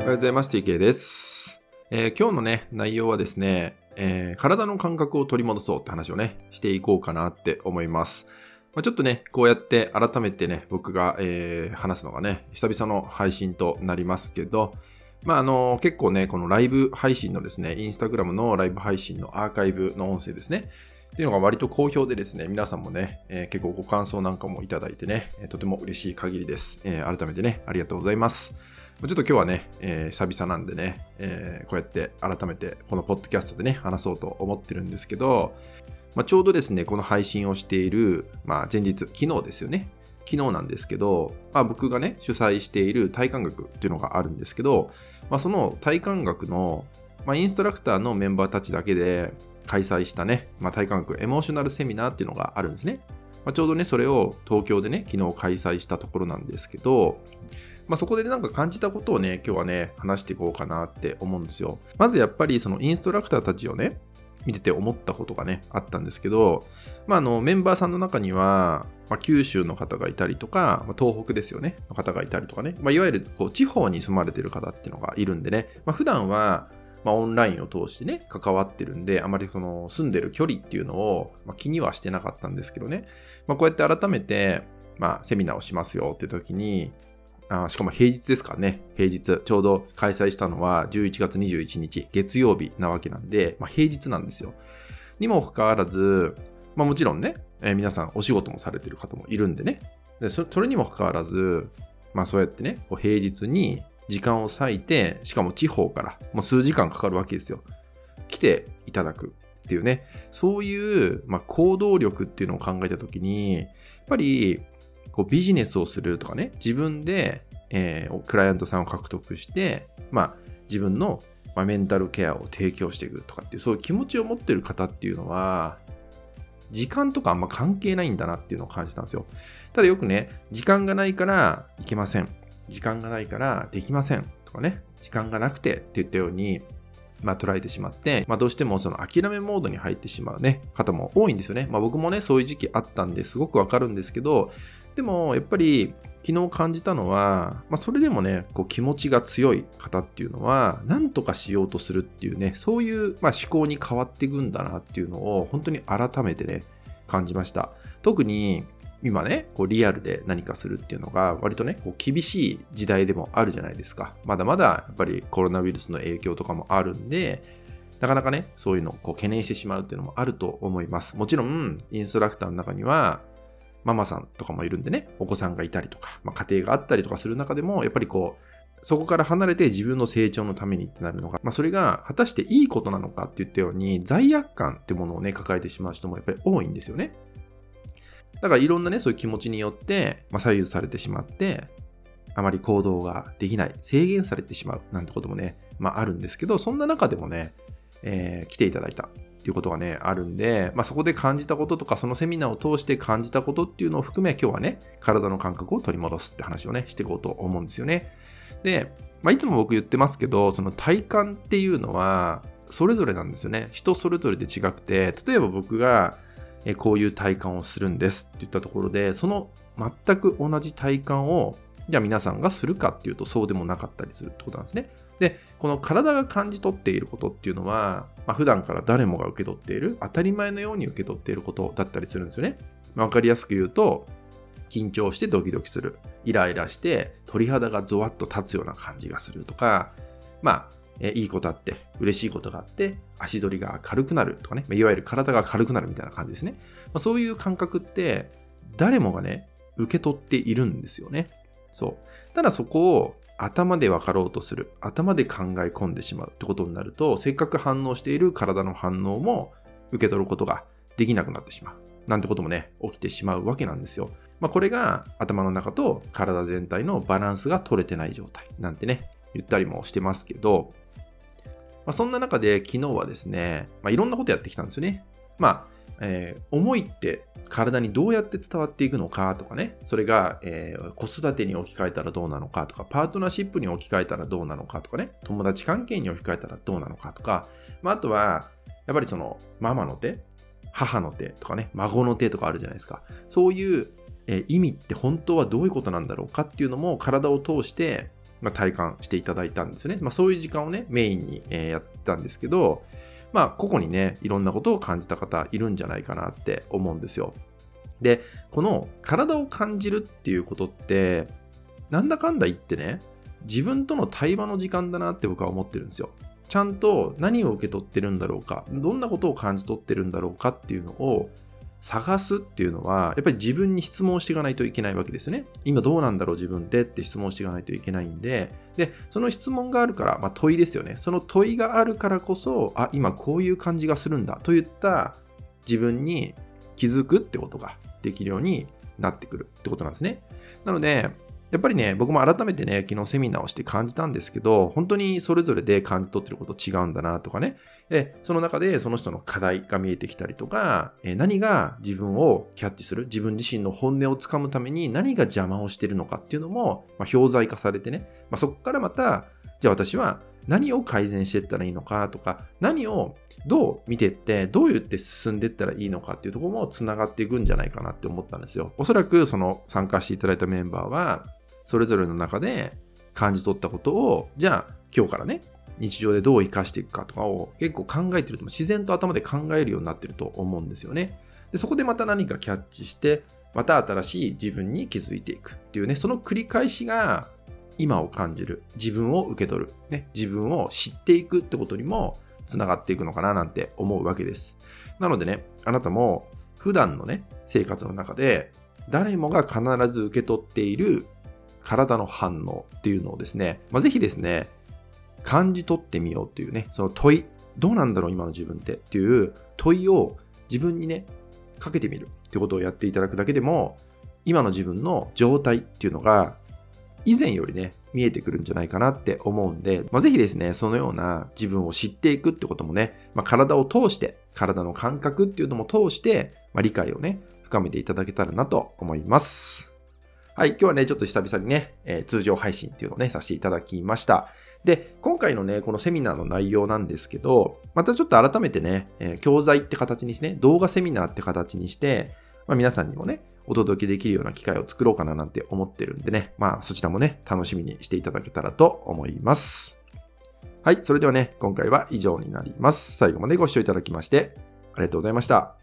おはようございます。TK です。えー、今日のね、内容はですね、えー、体の感覚を取り戻そうって話をね、していこうかなって思います。まあ、ちょっとね、こうやって改めてね、僕が、えー、話すのがね、久々の配信となりますけど、まあ、あの結構ね、このライブ配信のですね、インスタグラムのライブ配信のアーカイブの音声ですね。っていうのが割と好評でですね、皆さんもね、えー、結構ご感想なんかもいただいてね、とても嬉しい限りです。えー、改めてね、ありがとうございます。ちょっと今日はね、えー、久々なんでね、えー、こうやって改めてこのポッドキャストでね、話そうと思ってるんですけど、まあ、ちょうどですね、この配信をしている、まあ、前日、昨日ですよね。昨日なんですけど、まあ、僕がね、主催している体感学っていうのがあるんですけど、まあ、その体感学の、まあ、インストラクターのメンバーたちだけで開催したね、まあ、体感学エモーショナルセミナーっていうのがあるんですね。まあ、ちょうどね、それを東京でね、昨日開催したところなんですけど、まあ、そこでなんか感じたことをね、今日はね、話していこうかなって思うんですよ。まずやっぱりそのインストラクターたちをね、見てて思ったことがね、あったんですけど、まあ、あのメンバーさんの中には、まあ、九州の方がいたりとか、まあ、東北ですよね、の方がいたりとかね、まあ、いわゆるこう地方に住まれてる方っていうのがいるんでね、まあ、普段は、まあ、オンラインを通してね、関わってるんで、あまりその住んでる距離っていうのを、まあ、気にはしてなかったんですけどね、まあ、こうやって改めて、まあ、セミナーをしますよっていう時に、あしかも平日ですからね、平日、ちょうど開催したのは11月21日、月曜日なわけなんで、まあ、平日なんですよ。にもかかわらず、まあ、もちろんね、えー、皆さんお仕事もされてる方もいるんでね、でそれにもかかわらず、まあそうやってね、平日に時間を割いて、しかも地方からもう数時間かかるわけですよ。来ていただくっていうね、そういう、まあ、行動力っていうのを考えたときに、やっぱりこうビジネスをするとかね、自分で、えー、クライアントさんを獲得して、まあ、自分の、まあ、メンタルケアを提供していくとかっていう、そういう気持ちを持ってる方っていうのは、時間とかあんま関係ないんだなっていうのを感じたんですよ。ただよくね、時間がないからいけません。時間がないからできません。とかね、時間がなくてって言ったように、まあ、捉えてしまって、まあ、どうしてもその諦めモードに入ってしまうね、方も多いんですよね。まあ、僕もね、そういう時期あったんですごくわかるんですけど、でも、やっぱり、昨日感じたのは、まあ、それでもね、こう気持ちが強い方っていうのは、何とかしようとするっていうね、そういう、まあ、思考に変わっていくんだなっていうのを、本当に改めてね、感じました。特に、今ね、こうリアルで何かするっていうのが、割とね、こう厳しい時代でもあるじゃないですか。まだまだ、やっぱりコロナウイルスの影響とかもあるんで、なかなかね、そういうのをこう懸念してしまうっていうのもあると思います。もちろん、インストラクターの中には、ママさんとかもいるんでね、お子さんがいたりとか、まあ、家庭があったりとかする中でも、やっぱりこう、そこから離れて自分の成長のためにってなるのが、まあ、それが果たしていいことなのかって言ったように、罪悪感ってものをね、抱えてしまう人もやっぱり多いんですよね。だからいろんなね、そういう気持ちによって、まあ、左右されてしまって、あまり行動ができない、制限されてしまうなんてこともね、まああるんですけど、そんな中でもね、えー、来ていただいたっていうことがね、あるんで、まあ、そこで感じたこととか、そのセミナーを通して感じたことっていうのを含め、今日はね、体の感覚を取り戻すって話をね、していこうと思うんですよね。で、まあ、いつも僕言ってますけど、その体感っていうのは、それぞれなんですよね。人それぞれで違くて、例えば僕が、えこういう体感をするんですって言ったところで、その全く同じ体感をじゃあ皆さんがするかっていうとそうでもなかったりするってことなんですね。で、この体が感じ取っていることっていうのは、まあ、普段から誰もが受け取っている、当たり前のように受け取っていることだったりするんですよね。わかりやすく言うと、緊張してドキドキする。イライラして鳥肌がゾワッと立つような感じがするとか、まあ、えいいことあって、嬉しいことがあって、足取りが軽くなるとかね、いわゆる体が軽くなるみたいな感じですね。まあ、そういう感覚って、誰もがね、受け取っているんですよね。そう。ただそこを頭で分かろうとする。頭で考え込んでしまうってことになると、せっかく反応している体の反応も受け取ることができなくなってしまう。なんてこともね、起きてしまうわけなんですよ。まあ、これが頭の中と体全体のバランスが取れてない状態なんてね、言ったりもしてますけど、まあ、そんな中で昨日はですね、まあ、いろんなことやってきたんですよね。まあ、えー、思いって体にどうやって伝わっていくのかとかね、それが、えー、子育てに置き換えたらどうなのかとか、パートナーシップに置き換えたらどうなのかとかね、友達関係に置き換えたらどうなのかとか、まあ、あとは、やっぱりその、ママの手、母の手とかね、孫の手とかあるじゃないですか。そういう、えー、意味って本当はどういうことなんだろうかっていうのも体を通してまあ、体感していただいたんですよね。まあ、そういう時間をね、メインに、えー、やったんですけど、まあ、個々にね、いろんなことを感じた方いるんじゃないかなって思うんですよ。で、この体を感じるっていうことって、なんだかんだ言ってね、自分との対話の時間だなって僕は思ってるんですよ。ちゃんと何を受け取ってるんだろうか、どんなことを感じ取ってるんだろうかっていうのを探すっていうのは、やっぱり自分に質問していかないといけないわけですよね。今どうなんだろう自分でって質問していかないといけないんで、で、その質問があるから、まあ、問いですよね。その問いがあるからこそ、あ、今こういう感じがするんだといった自分に気づくってことができるようになってくるってことなんですね。なので、やっぱりね、僕も改めてね、昨日セミナーをして感じたんですけど、本当にそれぞれで感じ取ってること違うんだなとかね。で、その中でその人の課題が見えてきたりとか、え何が自分をキャッチする、自分自身の本音をつかむために何が邪魔をしてるのかっていうのも、まあ、表材化されてね、まあ、そこからまた、じゃあ私は何を改善していったらいいのかとか、何をどう見ていって、どう言って進んでいったらいいのかっていうところも繋がっていくんじゃないかなって思ったんですよ。おそらくその参加していただいたメンバーは、それぞれの中で感じ取ったことを、じゃあ今日からね、日常でどう活かしていくかとかを結構考えてると、自然と頭で考えるようになってると思うんですよね。でそこでまた何かキャッチして、また新しい自分に気づいていくっていうね、その繰り返しが今を感じる、自分を受け取る、ね、自分を知っていくってことにもつながっていくのかななんて思うわけです。なのでね、あなたも普段のね、生活の中で誰もが必ず受け取っている体の反応っていうのをですね、まあ、ぜひですね、感じ取ってみようっていうね、その問い、どうなんだろう今の自分ってっていう問いを自分にね、かけてみるってことをやっていただくだけでも、今の自分の状態っていうのが以前よりね、見えてくるんじゃないかなって思うんで、まあ、ぜひですね、そのような自分を知っていくってこともね、まあ、体を通して、体の感覚っていうのも通して、まあ、理解をね、深めていただけたらなと思います。はい、今日はね、ちょっと久々にね、えー、通常配信っていうのをね、させていただきました。で、今回のね、このセミナーの内容なんですけど、またちょっと改めてね、えー、教材って形にしてね、動画セミナーって形にして、まあ、皆さんにもね、お届けできるような機会を作ろうかななんて思ってるんでね、まあそちらもね、楽しみにしていただけたらと思います。はい、それではね、今回は以上になります。最後までご視聴いただきまして、ありがとうございました。